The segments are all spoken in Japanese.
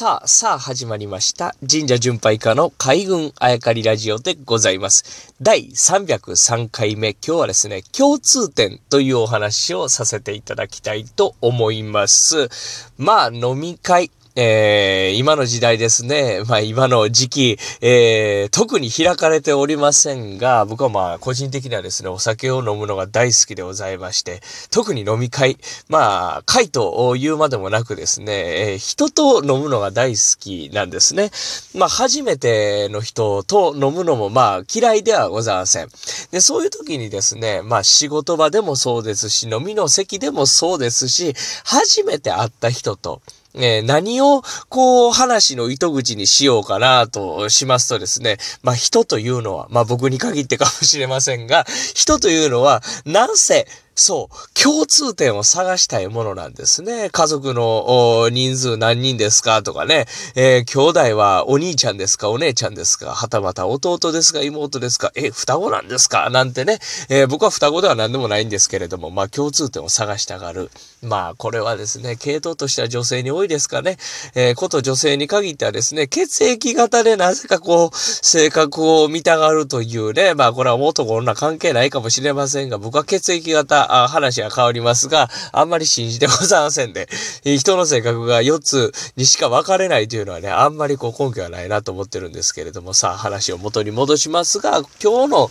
さあ、さあ始まりました。神社巡拝家の海軍あやかりラジオでございます。第303回目、今日はですね、共通点というお話をさせていただきたいと思います。まあ、飲み会、えー、今の時代ですね、まあ今の時期、えー、特に開かれておりませんが、僕はまあ個人的にはですね、お酒を飲むのが大好きでございまして、特に飲み会、まあ、会と言うまでもなくですね、えー、人と飲むのが大好きなんですね。まあ初めての人と飲むのもまあ嫌いではございません。で、そういう時にですね、まあ仕事場でもそうですし、飲みの席でもそうですし、初めて会った人と、えー、何を、こう、話の糸口にしようかなとしますとですね、まあ、人というのは、まあ、僕に限ってかもしれませんが、人というのは、なんせ、そう、共通点を探したいものなんですね。家族の人数何人ですかとかね、えー、兄弟はお兄ちゃんですかお姉ちゃんですか。はたまた弟ですか妹ですか。え、双子なんですか？なんてね、えー、僕は双子では何でもないんですけれども、まあ共通点を探したがる。まあこれはですね、系統としては女性に多いですかね。えー、こと女性に限ってはですね、血液型でなぜかこう、性格を見たがるというね、まあこれは男女関係ないかもしれませんが、僕は血液型、あ話が変わりますが、あんまり信じてございませんで、人の性格が4つにしか分かれないというのはね、あんまりこう根拠はないなと思ってるんですけれども、さあ話を元に戻しますが、今日の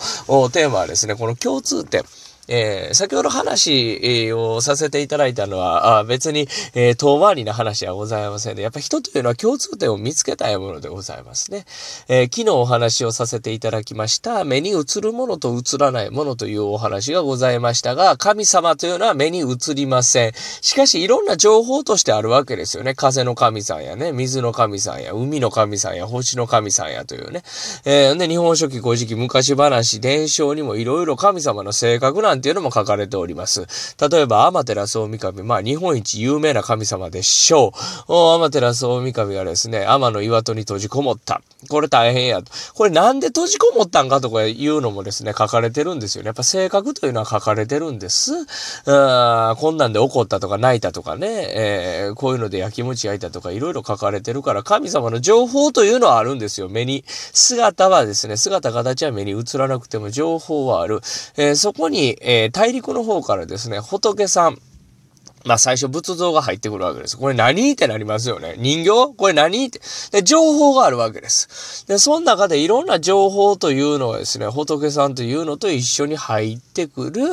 テーマはですね、この共通点。えー、先ほど話をさせていただいたのは、あ別に、えー、遠回りな話はございませんで、やっぱ人というのは共通点を見つけたいものでございますね。えー、昨日お話をさせていただきました、目に映るものと映らないものというお話がございましたが、神様というのは目に映りません。しかし、いろんな情報としてあるわけですよね。風の神さんやね、水の神さんや、海の神さんや、星の神さんやというね。えー、で、日本書紀古事記昔話、伝承にもいろいろ神様の性格なんていうのも書かれております。例えば、アマテラス大神、まあ、日本一有名な神様でしょう。アマテラス大神がですね、天の岩戸に閉じこもった。これ大変や。これなんで閉じこもったんかとかいうのもですね、書かれてるんですよね。やっぱ性格というのは書かれてるんです。あこんなんで怒ったとか泣いたとかね、えー、こういうので焼き餅焼いたとかいろいろ書かれてるから、神様の情報というのはあるんですよ。目に。姿はですね、姿形は目に映らなくても情報はある。えー、そこに、えー、大陸の方からですね、仏さん、まあ最初仏像が入ってくるわけです。これ何ってなりますよね。人形？これ何って。で、情報があるわけです。で、その中でいろんな情報というのはですね、仏さんというのと一緒に入ってくる、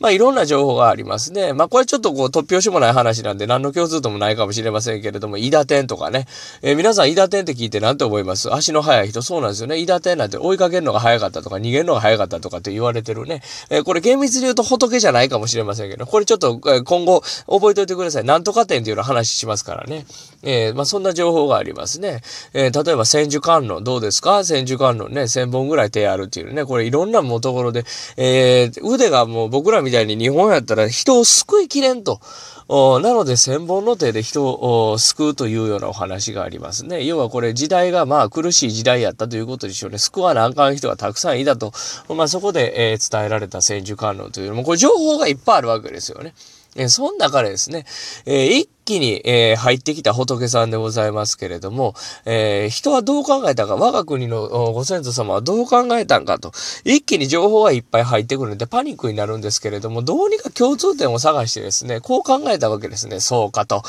まあいろんな情報がありますね。まあこれちょっとこう突拍子もない話なんで何の共通ともないかもしれませんけれども、伊田天とかね。えー、皆さん伊田天って聞いて何て思います？足の速い人、そうなんですよね。伊田天なんて追いかけるのが速かったとか逃げるのが速かったとかって言われてるね。えー、これ厳密に言うと仏じゃないかもしれませんけど、これちょっと今後覚えておいてください。なんとか点っていうの話しますからね。えー、まあ、そんな情報がありますね。えー、例えば千手観音どうですか？千手観音ね、千本ぐらい手あるっていうね。これいろんなもところで、えー、腕がもう僕らみたいに日本やったら人を救いきれんと。なので千本の手で人を救うというようなお話がありますね。要はこれ時代がまあ苦しい時代やったということでしょうね。救わなあかん人がたくさんいたと。まあそこで、えー、伝えられた千手観音というのも、これ情報がいっぱいあるわけですよね。えー、その中でですね、えー、一気に、えー、入ってきた仏さんでございますけれども、えー、人はどう考えたか、我が国のご先祖様はどう考えたんかと、一気に情報がいっぱい入ってくるんでパニックになるんですけれども、どうにか共通点を探してですね、こう考えたわけですね。そうかと。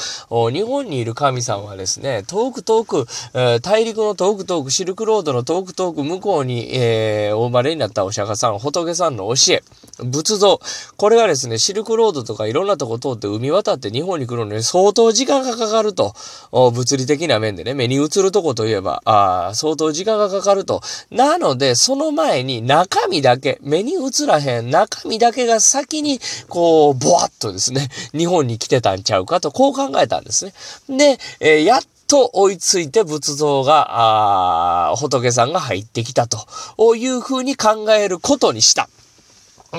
日本にいる神さんはですね、遠く遠く、えー、大陸の遠く遠く、シルクロードの遠く遠く向こうに、えー、お生まれになったお釈迦さん、仏さんの教え、仏像、これがですね、シルクロードとかいろんなとこ通って海渡って日本に来るのに相相当時間がかかると。物理的な面でね、目に映るとこといえば、あ相当時間がかかると。なので、その前に中身だけ、目に映らへん中身だけが先に、こう、ぼわっとですね、日本に来てたんちゃうかと、こう考えたんですね。で、えー、やっと追いついて仏像が、あ仏さんが入ってきたというふうに考えることにした。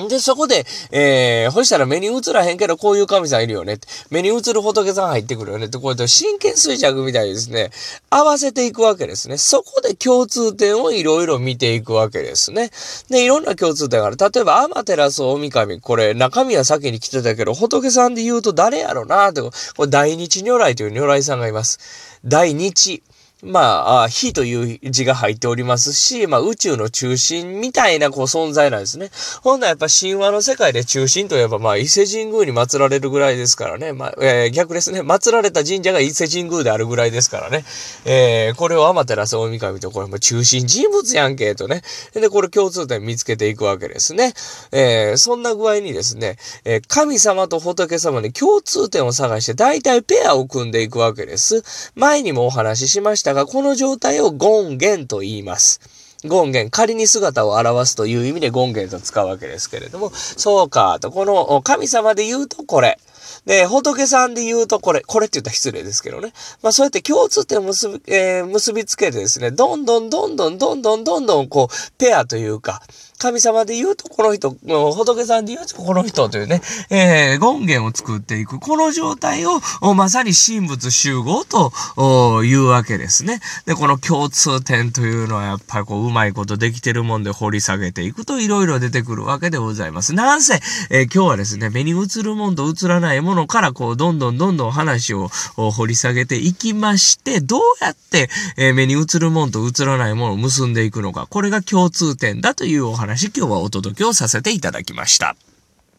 で、そこで、えー、ほしたら目に映らへんけど、こういう神さんいるよね。目に映る仏さん入ってくるよね。って、これと真剣衰弱みたいにですね、合わせていくわけですね。そこで共通点をいろいろ見ていくわけですね。で、いろんな共通点がある。例えば、天照大神、これ、中身は先に来てたけど、仏さんで言うと誰やろなって、これ、大日如来という如来さんがいます。大日。まあ、火という字が入っておりますし、まあ宇宙の中心みたいなこう存在なんですね。ほんならやっぱ神話の世界で中心といえば、まあ伊勢神宮に祀られるぐらいですからね。まあ、えー、逆ですね。祀られた神社が伊勢神宮であるぐらいですからね。えー、これを天照大神とこれも中心人物やんけ、とね。で、これ共通点見つけていくわけですね。えー、そんな具合にですね、え、神様と仏様に共通点を探して大体ペアを組んでいくわけです。前にもお話ししましたが、この状態を権現と言います。権現、仮に姿を表すという意味で権現と使うわけですけれども、そうか、と、この神様で言うとこれ。で、仏さんで言うとこれ、これって言ったら失礼ですけどね。まあそうやって共通点を結び、えー、結びつけてですね、どんどんどんどんどんどんどんどんこう、ペアというか、神様で言うとこの人、仏さんで言うとこの人というね、えー、権限を作っていく。この状態を、まさに神仏集合というわけですね。で、この共通点というのはやっぱりこう、うまいことできてるもんで掘り下げていくといろいろ出てくるわけでございます。なんせ、えー、今日はですね、目に映るもんと映らないもんものからこう、どんどんどんどん話を掘り下げていきまして、どうやって、え、目に映るもんと映らないものを結んでいくのか。これが共通点だというお話今日はお届けをさせていただきました。